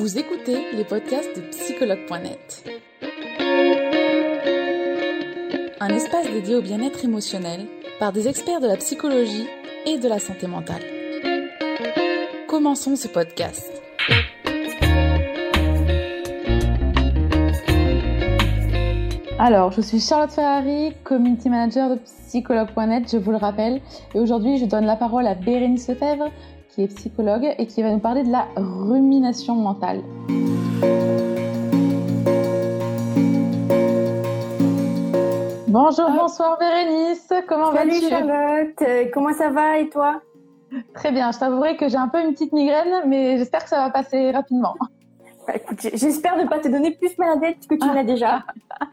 Vous écoutez les podcasts de psychologue.net. Un espace dédié au bien-être émotionnel par des experts de la psychologie et de la santé mentale. Commençons ce podcast. Alors, je suis Charlotte Ferrari, community manager de psychologue.net, je vous le rappelle. Et aujourd'hui, je donne la parole à Bérénice Lefebvre, qui est psychologue et qui va nous parler de la rumination mentale. Bonjour, bonsoir Bérénice, comment vas-tu? Salut Charlotte, euh, comment ça va et toi? Très bien, je t'avouerai que j'ai un peu une petite migraine, mais j'espère que ça va passer rapidement. Bah, j'espère ne pas te donner plus maladette que tu l'as déjà.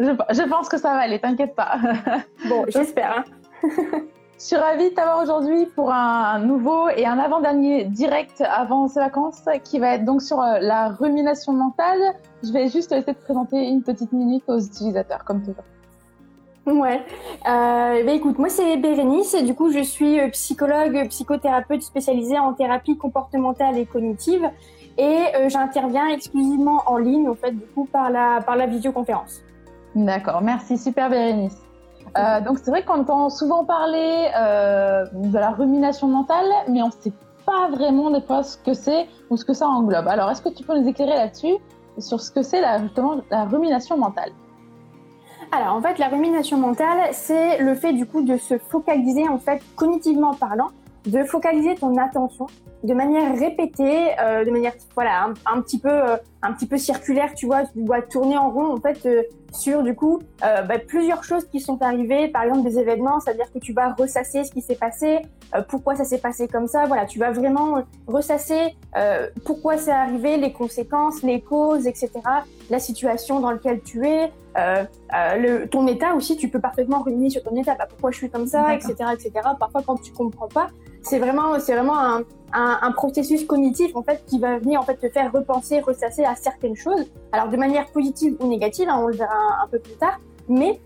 je, pense que ça va aller, t'inquiète pas. bon, j'espère. Hein. Je suis ravie de t'avoir aujourd'hui pour un nouveau et un avant-dernier direct avant ces vacances qui va être donc sur euh, la rumination mentale. Je vais juste essayer de présenter une petite minute aux utilisateurs, comme toujours. Ouais. Euh, bah écoute, moi c'est Bérénice et du coup je suis euh, psychologue, psychothérapeute spécialisée en thérapie comportementale et cognitive et euh, j'interviens exclusivement en ligne en fait du coup par la par la visioconférence. D'accord, merci, super Bérénice. Euh, donc c'est vrai qu'on entend souvent parler euh, de la rumination mentale, mais on ne sait pas vraiment des fois ce que c'est ou ce que ça englobe. Alors est-ce que tu peux nous éclairer là-dessus sur ce que c'est justement la rumination mentale? Alors en fait, la rumination mentale, c'est le fait du coup de se focaliser en fait cognitivement parlant, de focaliser ton attention de manière répétée, euh, de manière voilà un, petit peu euh, un petit peu circulaire, tu vois, tu dois tourner en rond en fait euh, sur du coup euh, bah, plusieurs choses qui sont arrivées, par exemple des événements, c'est-à-dire que tu vas ressasser ce qui s'est passé, pourquoi ça s'est passé comme ça, voilà, tu vas vraiment ressasser pourquoi c'est arrivé, les conséquences, les causes, etc., la situation dans laquelle tu es, le, ton état aussi, tu peux parfaitement revenir sur ton état, bah, pourquoi je suis comme ça, etc., etc. Parfois quand tu comprends pas, c'est vraiment c'est vraiment un un, un, processus cognitif en fait qui va venir en fait te faire repenser, ressasser à certaines choses. Alors de manière positive ou négative, hein, on le verra un, peu plus tard. Mais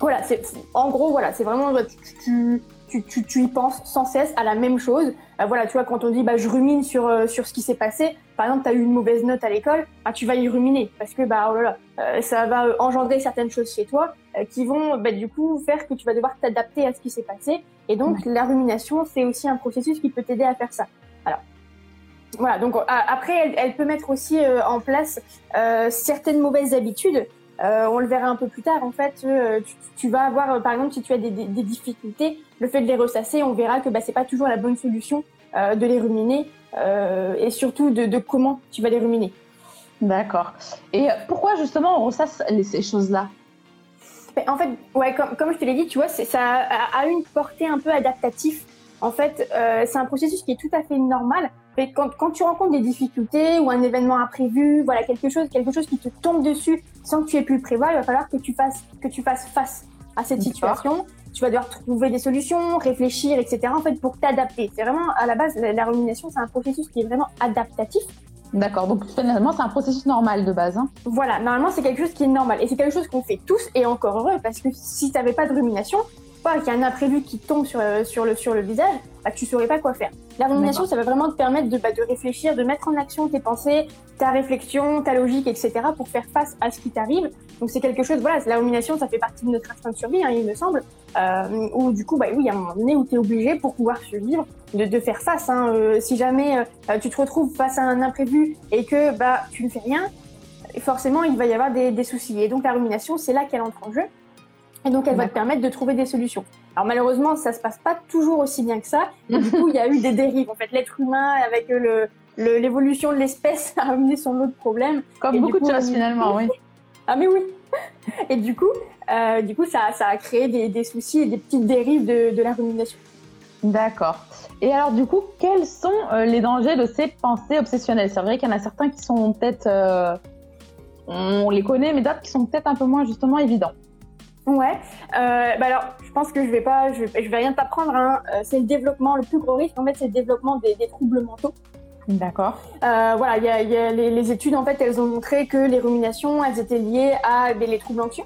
voilà, c'est en gros voilà, c'est vraiment tu, tu, tu, tu, y penses sans cesse à la même chose. Euh, voilà, tu vois quand on dit bah je rumine sur euh, sur ce qui s'est passé. Par exemple, tu as eu une mauvaise note à l'école, bah, tu vas y ruminer parce que bah oh là là, euh, ça va engendrer certaines choses chez toi qui vont bah, du coup faire que tu vas devoir t'adapter à ce qui s'est passé et donc, la rumination, c'est aussi un processus qui peut t'aider à faire ça. Alors, voilà. Donc, après, elle, peut mettre aussi en place certaines mauvaises habitudes. Euh, on le verra un peu plus tard. En fait, tu, vas avoir, par exemple, si tu as des, difficultés, le fait de les ressasser, on verra que bah, c'est pas toujours la bonne solution de les ruminer et surtout de, comment tu vas les ruminer. D'accord. Et pourquoi justement on ressasse ces choses-là? En fait, ouais, comme, comme je te l'ai dit, tu vois, ça a, une portée un peu adaptative. En fait, euh, c'est un processus qui est tout à fait normal. quand, quand, tu rencontres des difficultés ou un événement imprévu, voilà quelque chose, quelque chose qui te tombe dessus sans que tu aies pu le prévoir, il va falloir que tu fasses que tu fasses face à cette situation. Tu vas devoir trouver des solutions, réfléchir, etc. En fait, pour t'adapter. C'est vraiment à la base la, la rumination, c'est un processus qui est vraiment adaptatif. D'accord, donc finalement c'est un processus normal de base. Hein. Voilà, normalement c'est quelque chose qui est normal et c'est quelque chose qu'on fait tous et encore heureux parce que si tu n'avais pas de rumination, pas qu'il y a un imprévu qui tombe sur, euh, sur, le, sur le visage, bah, tu saurais pas quoi faire. La rumination, ça va vraiment te permettre de, bah, de réfléchir, de mettre en action tes pensées, ta réflexion, ta logique, etc. pour faire face à ce qui t'arrive. Donc c'est quelque chose, voilà, la rumination, ça fait partie de notre instinct de survie, hein, il me semble, euh, où du coup, bah oui, à un moment donné où tu es obligé pour pouvoir survivre, de, de faire face. Hein, euh, si jamais euh, tu te retrouves face à un imprévu et que bah tu ne fais rien, forcément il va y avoir des, des soucis. Et donc la rumination, c'est là qu'elle entre en jeu. Et donc, elle va te permettre de trouver des solutions. Alors, malheureusement, ça se passe pas toujours aussi bien que ça. Et du coup, il y a eu des dérives. En fait, l'être humain, avec le, l'évolution de l'espèce, a amené son lot de problèmes. Comme beaucoup de choses, finalement, oui. Ah, mais oui. Et du coup, euh, du coup ça, ça a créé des, des, soucis et des petites dérives de, de la rumination. D'accord. Et alors, du coup, quels sont euh, les dangers de ces pensées obsessionnelles? C'est vrai qu'il y en a certains qui sont peut-être. Euh, on les connaît, mais d'autres qui sont peut-être un peu moins, justement, évidents. Ouais. Euh, bah alors, je pense que je vais pas, je vais, je vais rien t'apprendre. Hein. Euh, c'est le développement, le plus gros risque en fait, c'est le développement des, des troubles mentaux. D'accord. Euh, voilà, il y a, y a les, les, études en fait, elles ont montré que les ruminations, elles étaient liées à ben, les troubles anxieux,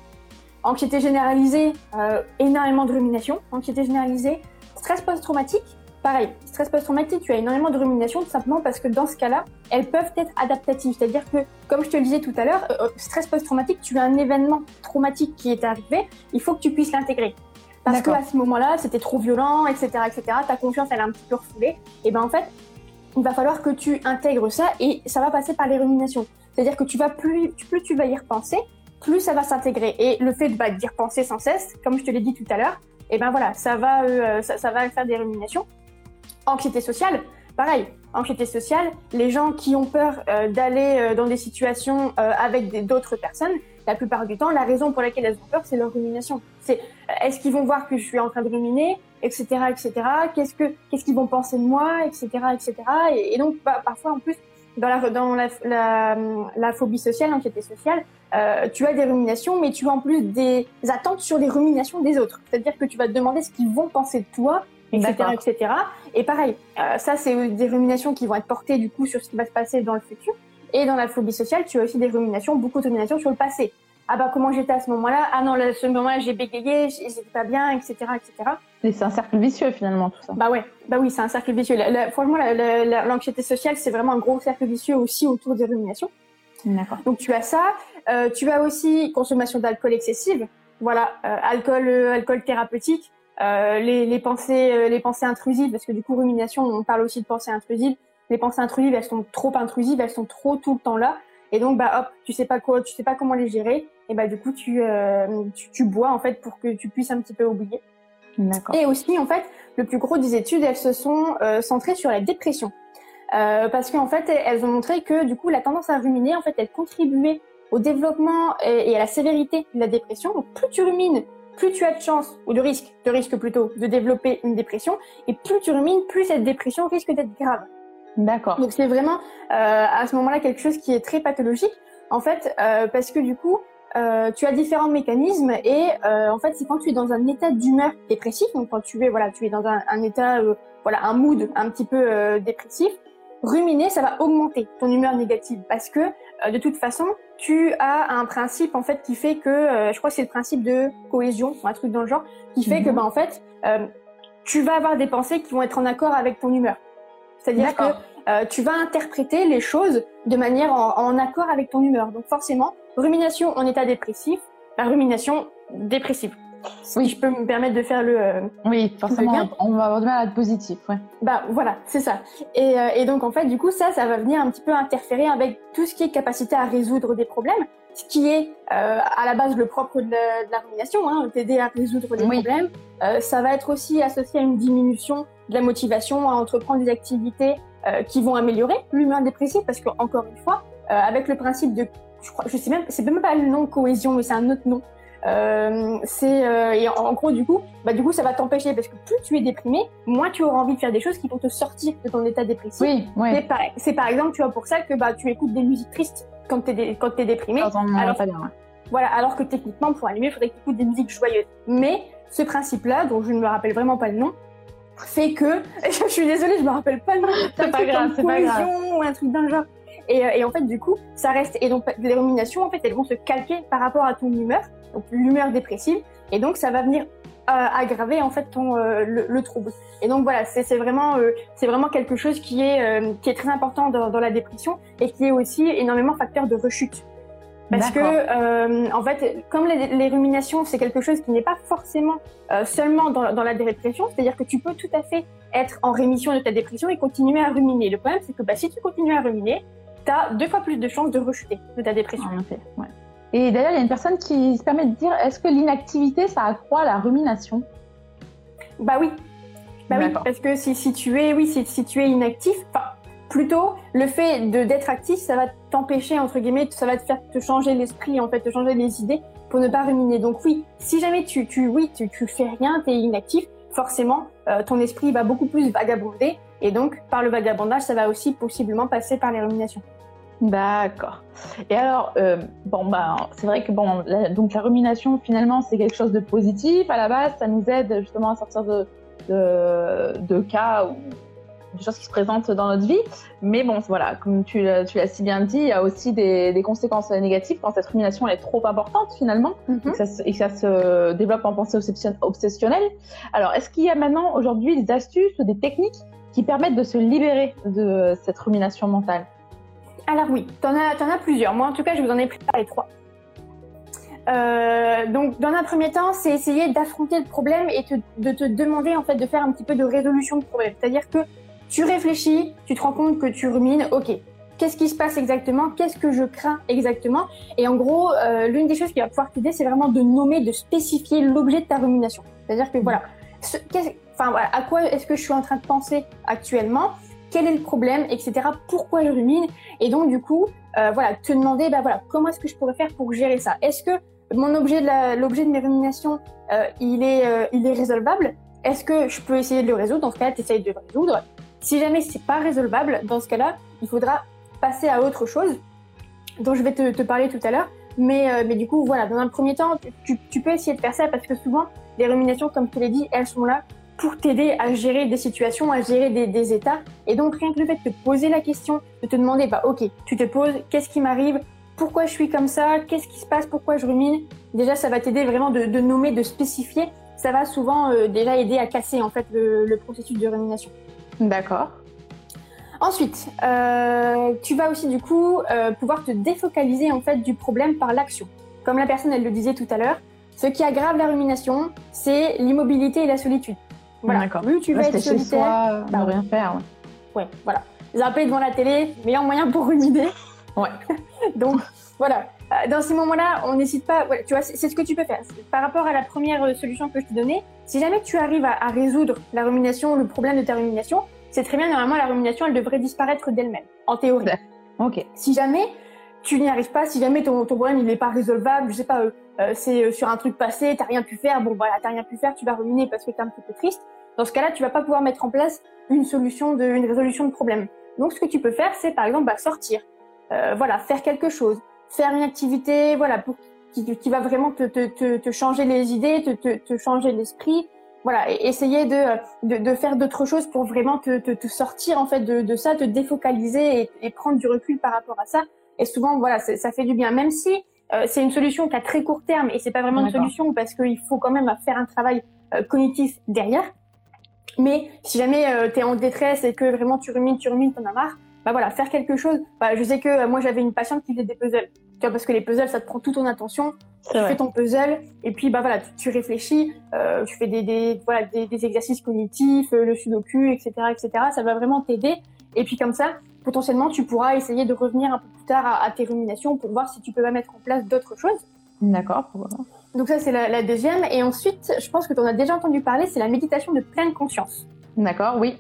anxiété généralisée, euh, énormément de rumination, anxiété généralisée, stress post-traumatique, pareil, stress post-traumatique, tu as énormément de rumination tout simplement parce que dans ce cas-là, elles peuvent être adaptatives. C'est-à-dire que, comme je te le disais tout à l'heure, euh, stress post-traumatique, tu as un événement traumatique qui est arrivé, il faut que tu puisses l'intégrer. Parce qu'à ce moment-là, c'était trop violent, etc., etc. Ta confiance, elle est un petit peu refoulée. Et ben en fait, il va falloir que tu intègres ça et ça va passer par les ruminations. C'est-à-dire que tu vas plus, plus tu vas y repenser, plus ça va s'intégrer. Et le fait de bah, d'y repenser sans cesse, comme je te l'ai dit tout à l'heure, et ben voilà, ça va, euh, ça, va faire des ruminations. Anxiété sociale, pareil. Anxiété sociale, les gens qui ont peur euh, d'aller euh, dans des situations avec d'autres personnes, la plupart du temps, la raison pour laquelle elles ont peur, c'est leur rumination. C'est est-ce qu'ils vont voir que je suis en train de ruminer, etc., etc. Qu'est-ce que qu'est-ce qu'ils vont penser de moi, etc., etc. Et, donc bah, parfois en plus dans la dans la, la, la phobie sociale, l'anxiété sociale, euh, tu as des ruminations, mais tu as en plus des attentes sur les ruminations des autres. C'est-à-dire que tu vas te demander ce qu'ils vont penser de toi, etc., etc. Et pareil, euh, ça c'est des ruminations qui vont être portées du coup sur ce qui va se passer dans le futur. Et dans la phobie sociale, tu as aussi des ruminations, beaucoup de ruminations sur le passé. Ah bah comment j'étais à ce moment-là? Ah non, à ce moment-là j'ai bégayé, j'étais pas bien, etc., etc. Et c'est un cercle vicieux finalement tout ça. Bah ouais, bah oui, c'est un cercle vicieux. franchement, l'anxiété sociale, c'est vraiment un gros cercle vicieux aussi autour des ruminations. D'accord. Donc tu as ça, euh, tu as aussi consommation d'alcool excessive. Voilà, euh, alcool, alcool thérapeutique. Les, les pensées, les pensées intrusives, parce que du coup rumination, on parle aussi de pensées intrusives. Les pensées intrusives, elles sont trop intrusives, elles sont trop tout le temps là. Et donc bah hop, tu sais pas quoi, tu sais pas comment les gérer. Et bah du coup tu, tu, tu bois en fait pour que tu puisses un petit peu oublier. Et aussi en fait, le plus gros des études, elles se sont centrées sur la dépression. Euh, parce qu'en fait, elles ont montré que du coup, la tendance à ruminer, en fait, elle contribuait au développement et à la sévérité de la dépression. Donc, plus tu rumines, plus tu as de chance, ou de risque, de risque plutôt, de développer une dépression. Et plus tu rumines, plus cette dépression risque d'être grave. D'accord. Donc, c'est vraiment euh, à ce moment-là quelque chose qui est très pathologique, en fait, euh, parce que du coup, euh, tu as différents mécanismes et euh, en fait c'est quand tu es dans un état d'humeur dépressif donc quand tu es voilà tu es dans un, un état euh, voilà un mood un petit peu euh, dépressif ruminer, ça va augmenter ton humeur négative parce que euh, de toute façon, tu as un principe en fait qui fait que, euh, je crois que c'est le principe de cohésion, un truc dans le genre, qui fait que, mhm. bah, en fait, euh, tu vas avoir des pensées qui vont être en accord avec ton humeur. C'est-à-dire que tu vas interpréter les choses de manière en, en, accord avec ton humeur. Donc forcément, rumination en état dépressif, la rumination dépressive oui. je peux me permettre de faire le. Euh, oui, forcément, on va avoir du mal à être positif, ouais. Bah voilà, c'est ça. Et, euh, et, donc en fait, du coup, ça, ça va venir un petit peu interférer avec tout ce qui est capacité à résoudre des problèmes, ce qui est euh, à la base le propre de la, de la rumination, hein, t'aider à résoudre des problèmes. Euh, ça va être aussi associé à une diminution de la motivation à entreprendre des activités qui vont améliorer l'humain dépressif, parce que encore une fois, avec le principe de, je crois, je sais même, c'est même pas le nom cohésion, mais c'est un autre nom. Euh, c'est euh, et en, gros du coup, bah du coup ça va t'empêcher parce que plus tu es déprimé, moins tu auras envie de faire des choses qui vont te sortir de ton état dépressif. Oui, oui. C'est par, exemple tu vois pour ça que bah tu écoutes des musiques tristes quand t'es quand t'es déprimé. alors, pas bien, Voilà, alors que techniquement pour allumer, il faudrait que tu écoutes des musiques joyeuses. Mais ce principe-là, dont je ne me rappelle vraiment pas le nom, fait que je suis désolée, je me rappelle pas le nom. C'est pas grave, c'est pas grave. Ou un truc d'un genre. Et, euh, et, en fait, du coup, ça reste. Et donc, les ruminations, en fait, elles vont se calquer par rapport à ton humeur donc l'humeur dépressive, et donc ça va venir euh, aggraver en fait ton euh, le, trouble. Et donc voilà, c'est vraiment euh, c'est vraiment quelque chose qui est qui est très important dans, dans, la dépression et qui est aussi énormément facteur de rechute. Parce que en fait, comme les, les ruminations, c'est quelque chose qui n'est pas forcément seulement dans, dans, la dépression, c'est-à-dire que tu peux tout à fait être en rémission de ta dépression et continuer à ruminer. Le problème, c'est que bah, si tu continues à ruminer, tu as deux fois plus de chances de rechuter de ta dépression. Ouais. Et d'ailleurs, il y a une personne qui se permet de dire est-ce que l'inactivité, ça accroît la rumination? Bah oui. Bah oui, parce que si, si, tu es, oui, si, si tu es inactif, enfin, plutôt le fait de d'être actif, ça va t'empêcher entre guillemets, ça va te faire te changer l'esprit, en fait, te changer les idées pour ne pas ruminer. Donc oui, si jamais tu, tu oui, tu, tu fais rien, tu es inactif, forcément, euh, ton esprit va beaucoup plus vagabonder, et donc par le vagabondage, ça va aussi possiblement passer par les ruminations. D'accord. Et alors, euh, bon, bah, c'est vrai que bon, la, donc la rumination, finalement, c'est quelque chose de positif. À la base, ça nous aide justement à sortir de, de, de cas où des choses qui se présentent dans notre vie. Mais bon, voilà, comme tu, l'as si bien dit, il y a aussi des, conséquences négatives quand cette rumination est trop importante finalement mhm. et, que ça, se développe en pensée obsessionnelle. Alors, est-ce qu'il y a maintenant aujourd'hui des astuces ou des techniques qui permettent de se libérer de cette rumination mentale? Alors oui, tu en, en, as plusieurs. Moi, en tout cas, je vous en ai préparé trois. Euh, donc, dans un premier temps, c'est essayer d'affronter le problème et de te demander en fait de faire un petit peu de résolution de problème. C'est-à-dire que tu réfléchis, tu te rends compte que tu rumines. Ok, qu'est-ce qui se passe exactement? Qu'est-ce que je crains exactement? Et en gros, euh, l'une des choses qui va pouvoir t'aider, c'est vraiment de nommer, de spécifier l'objet de ta rumination. C'est-à-dire que voilà, enfin voilà, à quoi est-ce que je suis en train de penser actuellement? Quel est le problème, etc. Pourquoi je rumine Et donc du coup, euh, voilà, te demander, bah voilà, comment est-ce que je pourrais faire pour gérer ça? Est-ce que mon objet l'objet de mes ruminations, euh, il est, euh, il est résolvable? Est-ce que je peux essayer de le résoudre? Dans ce cas-là, tu essayes de le résoudre. Si jamais c'est pas résolvable, dans ce cas-là, il faudra passer à autre chose, dont je vais te, parler tout à l'heure. Mais, mais du coup, voilà, dans un premier temps, tu, tu, peux essayer de faire ça parce que souvent, les ruminations, comme tu l'as dit, elles sont là pour t'aider à gérer des situations, à gérer des, des, états. Et donc, rien que le fait de te poser la question, de te demander, bah, ok, tu te poses, qu'est-ce qui m'arrive? Pourquoi je suis comme ça, qu'est-ce qui se passe, pourquoi je rumine? Déjà, ça va t'aider vraiment de, nommer, de spécifier. Ça va souvent euh, déjà aider à casser en fait le, processus de rumination. D'accord. Ensuite, euh, tu vas aussi du coup euh, pouvoir te défocaliser en fait du problème par l'action. Comme la personne elle le disait tout à l'heure, ce qui aggrave la rumination, c'est l'immobilité et la solitude. Voilà. D'accord. Plus tu vas être solitaire, bah, rien faire. Ouais, ouais voilà. Zapper devant la télé, meilleur moyen pour ruminer. Ouais. Donc voilà. Euh, dans ces moments-là, on n'hésite pas. tu vois, c'est ce que tu peux faire. Par rapport à la première euh, solution que je t'ai donnée, si jamais tu arrives à, résoudre la rumination, le problème de ta rumination, c'est très bien. Normalement, la rumination, elle devrait disparaître d'elle-même, en théorie. Ok. Si jamais tu n'y arrives pas, si jamais ton, problème il n'est pas résolvable, je sais pas, euh, c'est sur un truc passé, t'as rien pu faire, bon voilà, t'as rien pu faire, tu vas ruminer parce que t'es un petit peu triste. Dans ce cas-là, tu vas pas pouvoir mettre en place une solution de, une résolution de problème. Donc, ce que tu peux faire, c'est par exemple bah, sortir, euh, voilà, faire quelque chose, faire une activité, voilà, pour qui, qui va vraiment te, te, te, changer les idées, te, te, te changer l'esprit, voilà, essayer de, de, de faire d'autres choses pour vraiment te, te, te, sortir en fait de, de ça, te défocaliser et, et, prendre du recul par rapport à ça. Et souvent, voilà, ça fait du bien, même si euh, c'est une solution qui a très court terme et c'est pas vraiment une solution parce qu'il faut quand même faire un travail euh, cognitif derrière. Mais si jamais tu es en détresse et que vraiment tu rumines, tu rumines, t'en as marre, bah voilà, faire quelque chose. Bah, je sais que euh, moi j'avais une patiente qui faisait des puzzles. Tu vois, parce que les puzzles, ça te prend toute ton attention. Tu fais ton puzzle et puis bah voilà, tu, réfléchis, euh, tu fais des, des voilà des, des, exercices cognitifs, euh, le sudoku, etc., etc. Ça va vraiment t'aider. Et puis comme ça, potentiellement, tu pourras essayer de revenir un peu plus tard à, tes ruminations pour voir si tu peux pas mettre en place d'autres choses. D'accord. Donc ça c'est la, la, deuxième. Et ensuite, je pense que tu en as déjà entendu parler, c'est la méditation de pleine conscience. D'accord, oui.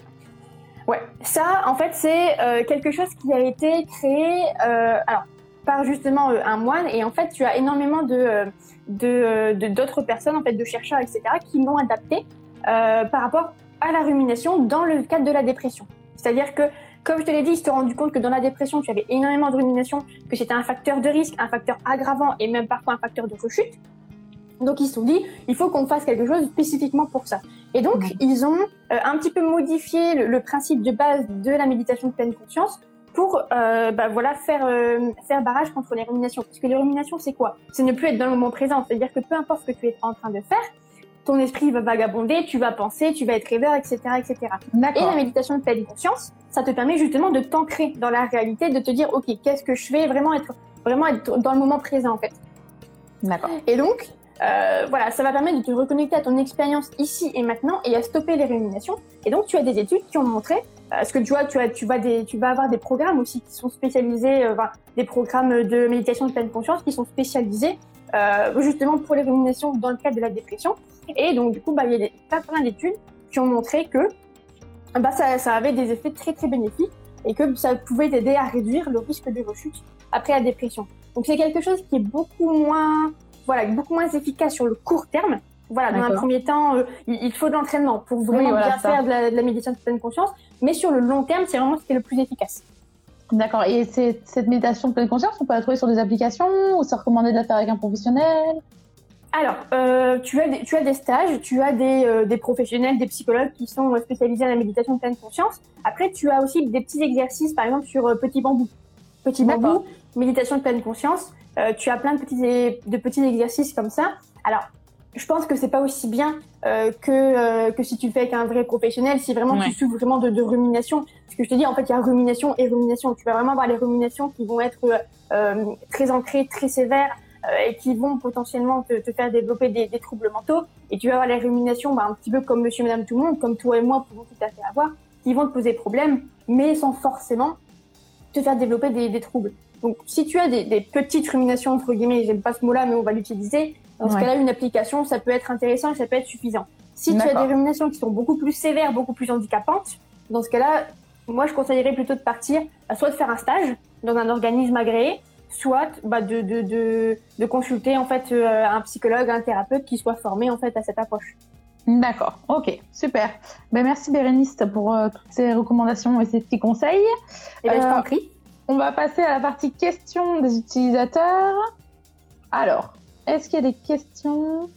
Ouais, ça, en fait, c'est euh, quelque chose qui a été créé, euh, alors par justement euh, un moine, et en fait, tu as énormément de d'autres personnes, en fait, de chercheurs, etc., qui l'ont adapté par rapport à la rumination dans le cadre de la dépression. C'est-à-dire que, comme je te l'ai dit, ils se sont rendu compte que dans la dépression, tu avais énormément de rumination, que c'était un facteur de risque, un facteur aggravant et même parfois un facteur de rechute. Donc ils se sont dit, il faut qu'on fasse quelque chose spécifiquement pour ça. Et donc ils ont euh, un petit peu modifié le, principe de base de la méditation de pleine conscience pour euh, bah, voilà faire euh, faire barrage contre les ruminations. Parce que les ruminations c'est quoi? C'est ne plus être dans le moment présent. C'est-à-dire que peu importe ce que tu es en train de faire, ton esprit va vagabonder, tu vas penser, tu vas être rêveur, etc., etc. Et la méditation de pleine conscience, ça te permet justement de t'ancrer dans la réalité, de te dire ok qu'est-ce que je fais, vraiment être vraiment être dans le moment présent en fait. D'accord. Et donc, euh, voilà, ça va permettre de te reconnecter à ton expérience ici et maintenant et à stopper les ruminations. Et donc, tu as des études qui ont montré, parce que tu vois, tu, as, tu, vas des, tu vas avoir des programmes aussi qui sont spécialisés, euh, des programmes de méditation de pleine conscience qui sont spécialisés euh, justement pour les ruminations dans le cadre de la dépression. Et donc, du coup, bah, il y a des, plein d'études qui ont montré que bah, ça, ça avait des effets très très bénéfiques et que ça pouvait t'aider à réduire le risque de rechute après la dépression. Donc c'est quelque chose qui est beaucoup moins voilà, beaucoup moins efficace sur le court terme. Voilà, dans un premier temps, euh, il faut de l'entraînement pour vraiment bien faire de la, méditation de pleine conscience. Mais sur le long terme, c'est vraiment ce qui est le plus efficace. D'accord. Et cette méditation de pleine conscience, on peut la trouver sur des applications ou c'est recommandé de la faire avec un professionnel? Alors, euh, tu, as des, tu as des stages, tu as des, euh, des, professionnels, des psychologues qui sont spécialisés en la méditation de pleine conscience. Après, tu as aussi des petits exercices, par exemple, sur petit bambou. Petit bambou, méditation de pleine conscience. tu as plein de petits, de petits exercices comme ça. Alors, je pense que c'est pas aussi bien euh, que euh, que si tu le fais avec un vrai professionnel, si vraiment tu souffres vraiment de, de, rumination. Parce que je te dis, en fait, il y a rumination et rumination. Tu vas vraiment avoir les ruminations qui vont être euh, très ancrées, très sévères euh, et qui vont potentiellement te, te faire développer des, des, troubles mentaux. Et tu vas avoir les ruminations, bah, un petit peu comme Monsieur, Madame, tout le monde, comme toi et moi pouvons tout à fait avoir, qui vont te poser problème, mais sans forcément te faire développer des, des troubles. Donc, si tu as des, des petites ruminations entre guillemets, j'aime pas ce mot-là, mais on va l'utiliser dans ce cas-là, une application, ça peut être intéressant et ça peut être suffisant. Si tu as des ruminations qui sont beaucoup plus sévères, beaucoup plus handicapantes, dans ce cas-là, moi, je conseillerais plutôt de partir, bah, soit de faire un stage dans un organisme agréé, soit bah, de, de, de, de, consulter en fait euh, un psychologue, un thérapeute qui soit formé en fait à cette approche. D'accord, ok, super. Ben, merci Bérénice pour euh, toutes ces recommandations et ces petits conseils. Et eh ben, je t'en euh, prie. On va passer à la partie questions des utilisateurs. Alors, est-ce qu'il y a des questions?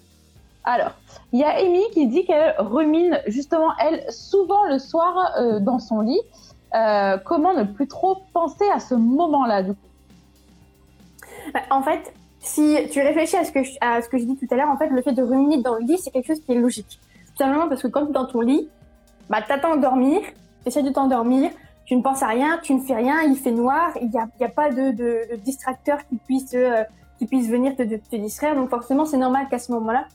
Alors, il y a Amy qui dit qu'elle rumine justement, elle, souvent le soir euh, dans son lit. Euh, comment ne plus trop penser à ce moment-là, du coup? Bah, En fait, si tu réfléchis à ce, que je, dis tout à l'heure, en fait, le fait de ruminer dans le lit, c'est quelque chose qui est logique. Tout simplement parce que quand tu es dans ton lit, bah, tu attends de dormir, tu essaies de t'endormir, tu ne penses à rien, tu ne fais rien, il fait noir, il n'y a, a, pas de, distracteur qui puisse euh, qui puissent venir te, te distraire. Donc forcément, c'est normal qu'à ce moment-là,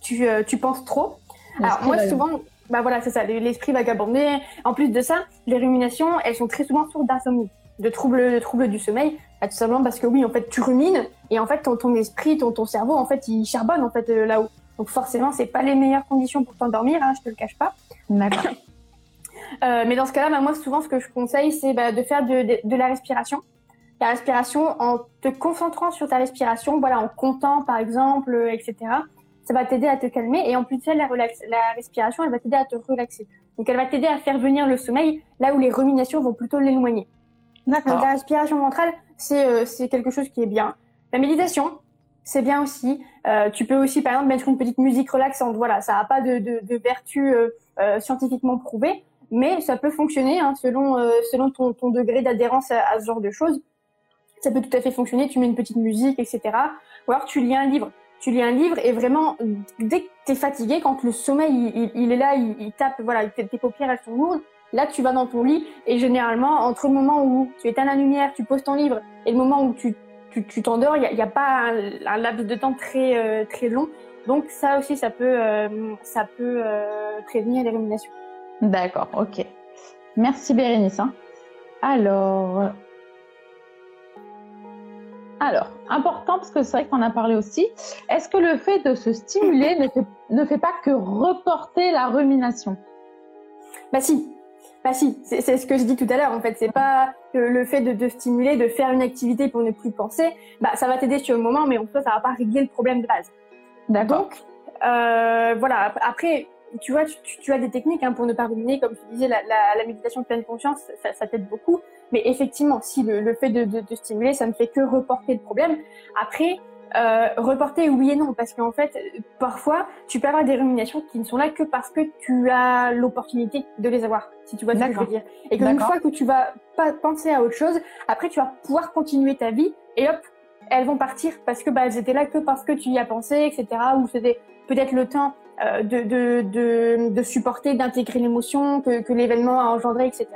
tu, euh, tu penses trop. Alors moi, souvent, bah voilà, c'est ça, l'esprit vagabondé. En plus de ça, les ruminations, elles sont très souvent sources d'insomnie, de troubles, de troubles du sommeil. Bah, tout simplement parce que oui, en fait, tu rumines et en fait, ton, ton esprit, ton, ton cerveau, en fait, il charbonne en fait euh, là-haut. Donc forcément, c'est pas les meilleures conditions pour t'endormir, hein, je te le cache pas. D'accord. Euh, mais dans ce cas-là, bah, moi, souvent, ce que je conseille, c'est bah, de faire de, de, de, la respiration ta respiration en te concentrant sur ta respiration, voilà, en comptant par exemple, euh, etc. Ça va t'aider à te calmer et en plus de ça, la, relax la respiration, elle va t'aider à te relaxer. Donc elle va t'aider à faire venir le sommeil là où les ruminations vont plutôt l'éloigner. D'accord. La respiration ventrale, c'est euh, c'est quelque chose qui est bien. La méditation, c'est bien aussi. Euh, tu peux aussi par exemple mettre une petite musique relaxante. Voilà, ça n'a pas de, de, de vertu euh, euh, scientifiquement prouvée, mais ça peut fonctionner hein, selon selon ton, ton degré d'adhérence à, à, ce genre de choses ça peut tout à fait fonctionner. Tu mets une petite musique, etc. Ou alors tu lis un livre. Tu lis un livre et vraiment, dès que tu es fatigué, quand le sommeil il, est là, il, tape, voilà, tes paupières elles sont lourdes, là tu vas dans ton lit et généralement entre le moment où tu éteins la lumière, tu poses ton livre et le moment où tu tu t'endors, il n'y a, pas un, laps de temps très euh, très long. Donc ça aussi, ça peut euh, ça peut euh, prévenir les. D'accord, ok. Merci Bérénice. Hein. Alors, alors, important parce que c'est vrai qu'on a parlé aussi. Est-ce que le fait de se stimuler ne fait, ne fait pas que reporter la rumination? Bah si, bah si, c'est ce que je dis tout à l'heure. En fait, c'est pas le fait de, de, stimuler, de faire une activité pour ne plus penser. Bah ça va t'aider sur le moment, mais en fait, ça va pas régler le problème de base. D'accord. Donc euh, voilà. Après, tu vois, tu, tu, as des techniques hein, pour ne pas ruminer, comme tu disais, la, la, la méditation de pleine conscience, ça, ça t'aide beaucoup. Mais effectivement, si le, le fait de, de, de, stimuler, ça ne fait que reporter le problème. Après, euh, reporter oui et non, parce qu'en fait, parfois, tu peux avoir des ruminations qui ne sont là que parce que tu as l'opportunité de les avoir, si tu vois ce que je veux dire. Et qu'une fois que tu vas pas penser à autre chose, après, tu vas pouvoir continuer ta vie et hop, elles vont partir parce que bah, elles étaient là que parce que tu y as pensé, etc. Ou c'était peut-être le temps euh, de, de, de, de, supporter, d'intégrer l'émotion que, que l'événement a engendré, etc.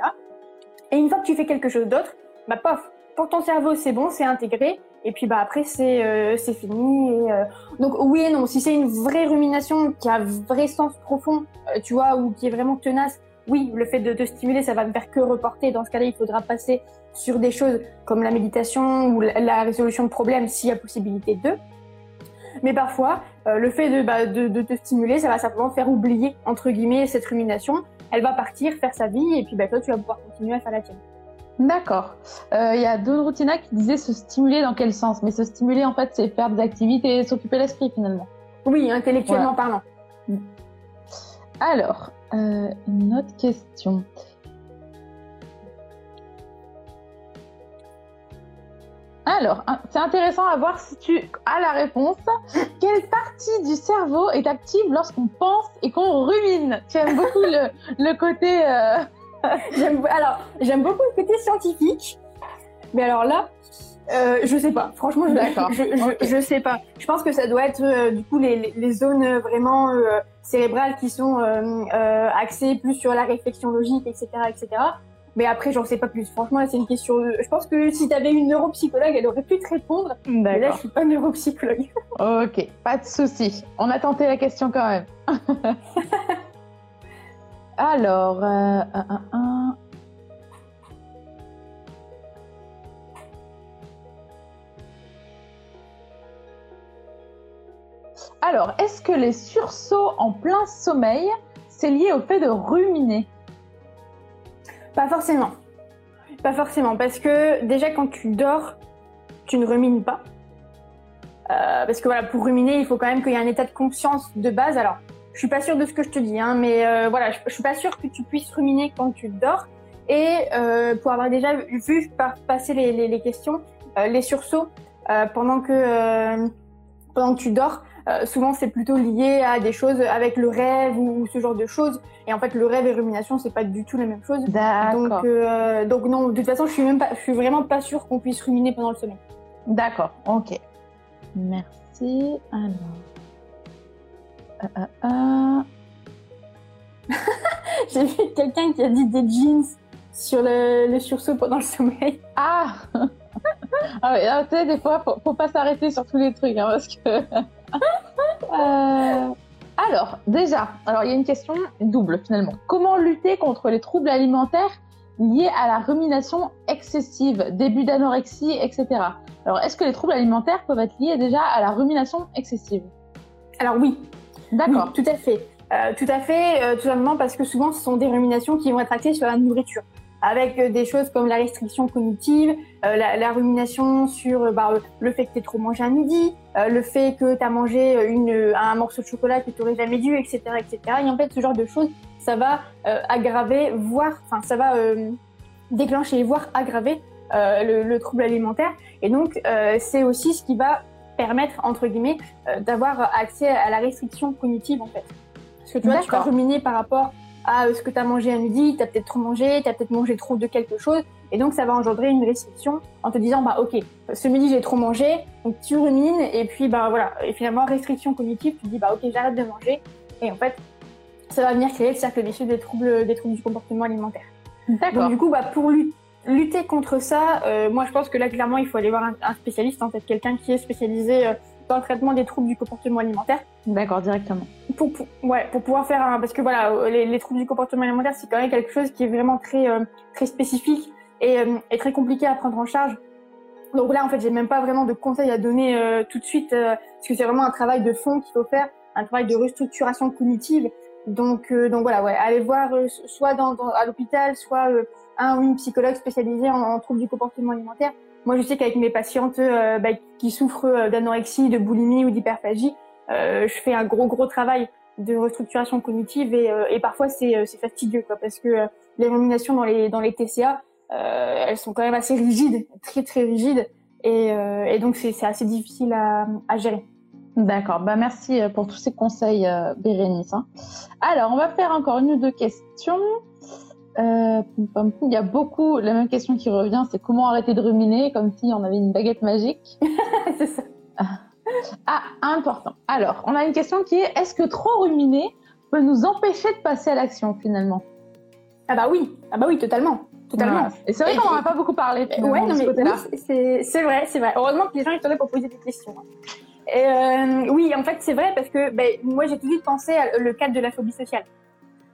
Et une fois que tu fais quelque chose d'autre, bah pof, pour ton cerveau c'est bon, c'est intégré, et puis bah après c'est euh, c'est fini. Euh... Donc oui et non, si c'est une vraie rumination qui a un vrai sens profond, euh, tu vois, ou qui est vraiment tenace, oui, le fait de te stimuler, ça va ne faire que reporter. Dans ce cas-là, il faudra passer sur des choses comme la méditation ou la résolution de problèmes s'il y a possibilité de. Mais parfois, le fait de, bah, de, te stimuler, ça va simplement faire oublier, entre guillemets, cette rumination. Elle va partir, faire sa vie, et puis bah, toi, tu vas pouvoir continuer à faire la tienne. D'accord. Il euh, y a d'autres Routina qui disait se stimuler dans quel sens? Mais se stimuler, en fait, c'est faire des activités, s'occuper l'esprit, finalement. Oui, intellectuellement parlant. Alors, euh, une autre question. Alors, c'est intéressant à voir si tu as la réponse. Quelle partie du cerveau est active lorsqu'on pense et qu'on rumine? Tu aimes beaucoup le, le côté. Euh... alors, j'aime beaucoup le côté scientifique. Mais alors là, euh, je sais pas. Franchement, je, je, je, sais pas. Je pense que ça doit être euh, du coup les, les, zones vraiment euh, cérébrales qui sont axées plus sur la réflexion logique, etc., etc. Mais après, j'en sais pas plus. Franchement, c'est une question. Je pense que si tu avais une neuropsychologue, elle aurait pu te répondre. Mais là, je suis pas neuropsychologue. ok, pas de souci. On a tenté la question quand même. Alors, un, un, Alors, est-ce que les sursauts en plein sommeil, c'est lié au fait de ruminer? Pas forcément. Pas forcément, parce que déjà quand tu dors, tu ne rumines pas. Euh, parce que voilà, pour ruminer, il faut quand même qu'il y ait un état de conscience de base. Alors, je suis pas sûre de ce que je te dis, hein, mais euh, voilà, je, suis pas sûre que tu puisses ruminer quand tu dors. Et euh, pour avoir déjà vu passer les, questions, les sursauts pendant que pendant que tu dors, euh, souvent c'est plutôt lié à des choses avec le rêve ou, ce genre de choses. Et en fait, le rêve et rumination, c'est pas du tout la même chose. Donc, euh, donc non, de toute façon, je suis même pas, je suis vraiment pas sûre qu'on puisse ruminer pendant le sommeil. D'accord, ok. Merci. Alors. Euh, euh, J'ai vu quelqu'un qui a dit des jeans sur le, le sursaut pendant le sommeil. Ah ah oui, ah, tu sais, des fois, faut, faut pas s'arrêter sur tous les trucs, hein, parce que. Euh, alors, déjà, alors il y a une question double finalement. Comment lutter contre les troubles alimentaires liés à la rumination excessive, début d'anorexie, etc. Alors, est-ce que les troubles alimentaires peuvent être liés déjà à la rumination excessive? Alors oui. D'accord. tout à fait. Euh, tout à fait, euh, tout simplement parce que souvent ce sont des ruminations qui vont être axées sur la nourriture avec euh, des choses comme la restriction cognitive, euh, la, la, rumination sur euh, bah, le fait que tu trop mangé à midi, le fait que tu as mangé une, un morceau de chocolat que tu n'aurais jamais dû, etc., etc. Et en fait, ce genre de choses, ça va aggraver, voire, enfin, ça va déclencher, voire aggraver le, le, trouble alimentaire. Et donc, c'est aussi ce qui va permettre, entre guillemets, d'avoir accès à la restriction cognitive, en fait. Parce que tu vois, tu vas ruminer par rapport à ce que tu as mangé à midi, tu as peut-être trop mangé, tu as peut-être mangé trop de quelque chose, et donc ça va engendrer une restriction en te disant bah ok, ce midi j'ai trop mangé, donc tu rumines, et puis bah voilà, et finalement restriction cognitive, tu dis bah ok j'arrête de manger, et en fait ça va venir créer le cercle vicieux des troubles, des troubles du comportement alimentaire. Donc du coup bah pour lutter contre ça, euh, moi je pense que là clairement il faut aller voir un, spécialiste, en fait. Quelqu'un qui est spécialisé euh, dans le traitement des troubles du comportement alimentaire. D'accord, directement. Pour, ouais, pour pouvoir faire un, parce que voilà, les, troubles du comportement alimentaire, c'est quand même quelque chose qui est vraiment très, euh, très spécifique et, euh, et, très compliqué à prendre en charge. Donc là, en fait, j'ai même pas vraiment de conseils à donner euh, tout de suite, parce que c'est vraiment un travail de fond qu'il faut faire, un travail de restructuration cognitive. Donc, donc voilà, ouais, aller voir soit dans, à l'hôpital, soit un ou une psychologue spécialisée en, en troubles du comportement alimentaire moi, je sais qu'avec mes patientes euh, bah, qui souffrent euh, d'anorexie, de boulimie ou d'hyperphagie, euh, je fais un gros gros travail de restructuration cognitive et, parfois c'est fastidieux parce que les ruminations dans les dans les TCA, elles sont quand même assez rigides, très très rigides et, et donc c'est assez difficile à, à gérer. D'accord, bah merci pour tous ces conseils, Bérénice. Hein. Alors, on va faire encore une ou deux questions. Euh, il y a beaucoup, la même question qui revient, c'est comment arrêter de ruminer, comme si on avait une baguette magique. c'est ça. Ah, important. Alors, on a une question qui est, est-ce que trop ruminer peut nous empêcher de passer à l'action finalement? Ah bah oui, ah bah oui, totalement. Totalement. Et c'est vrai qu'on n'en a pas beaucoup parlé. Ouais, non, mais oui, c'est vrai, c'est vrai. Heureusement que les gens sont là pour poser des questions. Et euh, oui, en fait, c'est vrai parce que ben, moi, j'ai tout de suite pensé à le cadre de la phobie sociale.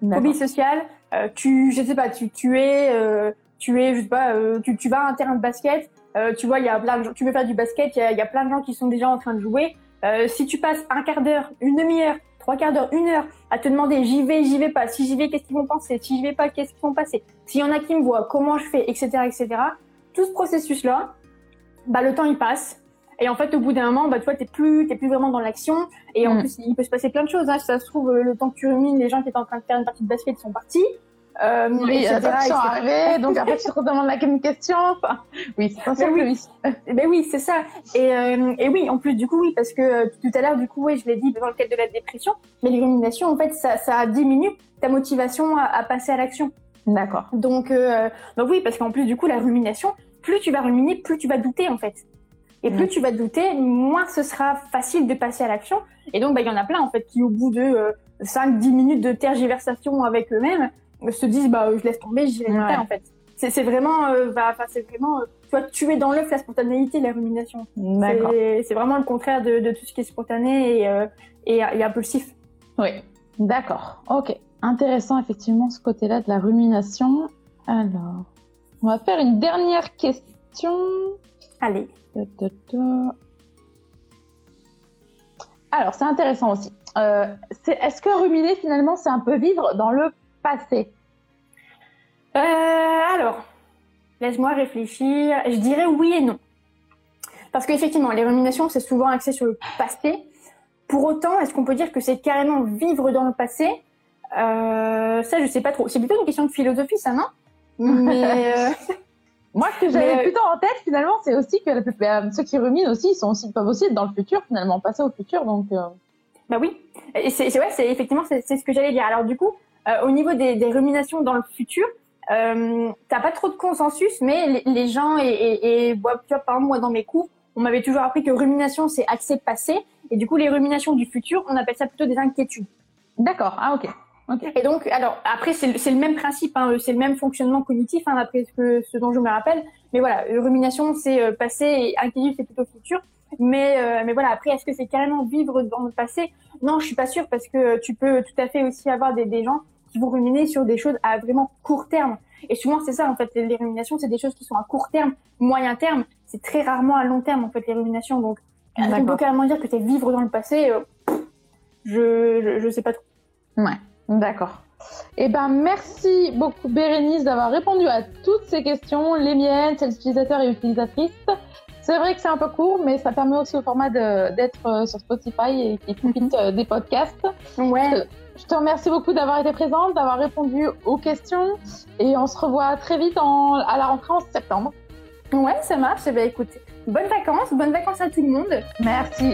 Phobie sociale, euh, tu, je sais pas, tu, tu es, euh, tu es, je sais pas, euh, tu, tu vas à un terrain de basket, euh, tu vois, il y a plein de gens, tu veux faire du basket, il y a, y a, plein de gens qui sont déjà en train de jouer. si tu passes un quart d'heure, une demi-heure, trois quarts d'heure, une heure à te demander j'y vais, j'y vais pas, si j'y vais, qu'est-ce qu'ils vont penser, si j'y vais pas, qu'est-ce qu'ils vont passer, s'il y en a qui me voient, comment je fais, etc., etc. Tout ce processus-là, bah le temps il passe, et en fait, au bout d'un moment, bah, tu vois, t'es plus, t'es plus vraiment dans l'action. Et en mm. plus, il peut se passer plein de choses. Hein. Si ça se trouve, le temps que tu rumines, les gens qui étaient en train de faire une partie de basket sont partis. Euh, oui, attention arriver, donc après tu te redemandes la même question. Enfin, oui, c'est ça. Oui. Ben oui, c'est ça. Et, euh, et oui, en plus du coup, oui, parce que euh, tout à l'heure, du coup, oui, je l'ai dit dans le cadre de la dépression, mais l'illumination, en fait, ça, ça diminue ta motivation à, à passer à l'action. D'accord. Donc, euh, donc oui, parce qu'en plus du coup, la rumination, plus tu vas ruminer, plus tu vas douter en fait. Et plus tu vas douter, moins ce sera facile de passer à l'action. Et donc, bah, il y en a plein en fait qui, au bout de 5-10 minutes de tergiversation avec eux-mêmes, se disent bah je laisse tomber, j'y vais en fait. C'est vraiment, euh, bah, c'est vraiment, euh, tu vois, tuer dans l'œuf la spontanéité, la rumination. C'est vraiment le contraire de, de, tout ce qui est spontané et, euh, et, et impulsif. Oui, d'accord. Ok, intéressant effectivement ce côté-là de la rumination. Alors, on va faire une dernière question. Allez. Alors, c'est intéressant aussi. Euh, Est-ce que ruminer finalement, c'est un peu vivre dans le passé? Euh, Alors, laisse-moi réfléchir. Je dirais oui et non. Parce qu'effectivement, les ruminations, c'est souvent axé sur le passé. Pour autant, est-ce qu'on peut dire que c'est carrément vivre dans le passé? Euh, Ça, je sais pas trop. C'est plutôt une question de philosophie, ça, non? Mais moi, ce que j'avais plutôt en tête, finalement, c'est aussi que ceux qui ruminent aussi, ils sont aussi peuvent aussi être dans le futur, finalement, passer au futur. Donc, bah oui. Et c'est ouais, c'est effectivement c'est ce que j'allais dire. Alors du coup, euh, au niveau des, des, ruminations dans le futur, euh, t'as pas trop de consensus, mais les, gens et, et, et tu vois, par exemple, moi dans mes cours, on m'avait toujours appris que rumination c'est accès passé, et du coup les ruminations du futur, on appelle ça plutôt des inquiétudes. D'accord. Ah ok. Et donc, alors après, c'est le, même principe, hein, c'est le même fonctionnement cognitif, hein, après ce, que, ce dont je me rappelle. Mais voilà, rumination, c'est euh, passé et inquiétude, c'est plutôt futur. Mais, euh, mais voilà, après, est-ce que c'est carrément vivre dans le passé? Non, je suis pas sûre parce que tu peux tout à fait aussi avoir des, des gens qui vont ruminer sur des choses à vraiment court terme. Et souvent, c'est ça, en fait, les ruminations, c'est des choses qui sont à court terme, moyen terme. C'est très rarement à long terme, en fait, les ruminations. Donc, on peut carrément dire que es vivre dans le passé. Euh, je, je, je sais pas trop. Ouais, d'accord. Eh ben, merci beaucoup Bérénice d'avoir répondu à toutes ces questions, les miennes, celles utilisateurs et utilisatrices. C'est vrai que c'est un peu court, mais ça permet aussi au format d'être euh, sur Spotify et qui profite euh, des podcasts. Ouais. Je te remercie beaucoup d'avoir été présente, d'avoir répondu aux questions et on se revoit très vite en, à la rentrée en septembre. Ouais, ça marche. Eh bien, écoute, bonnes vacances, bonnes vacances à tout le monde. Merci.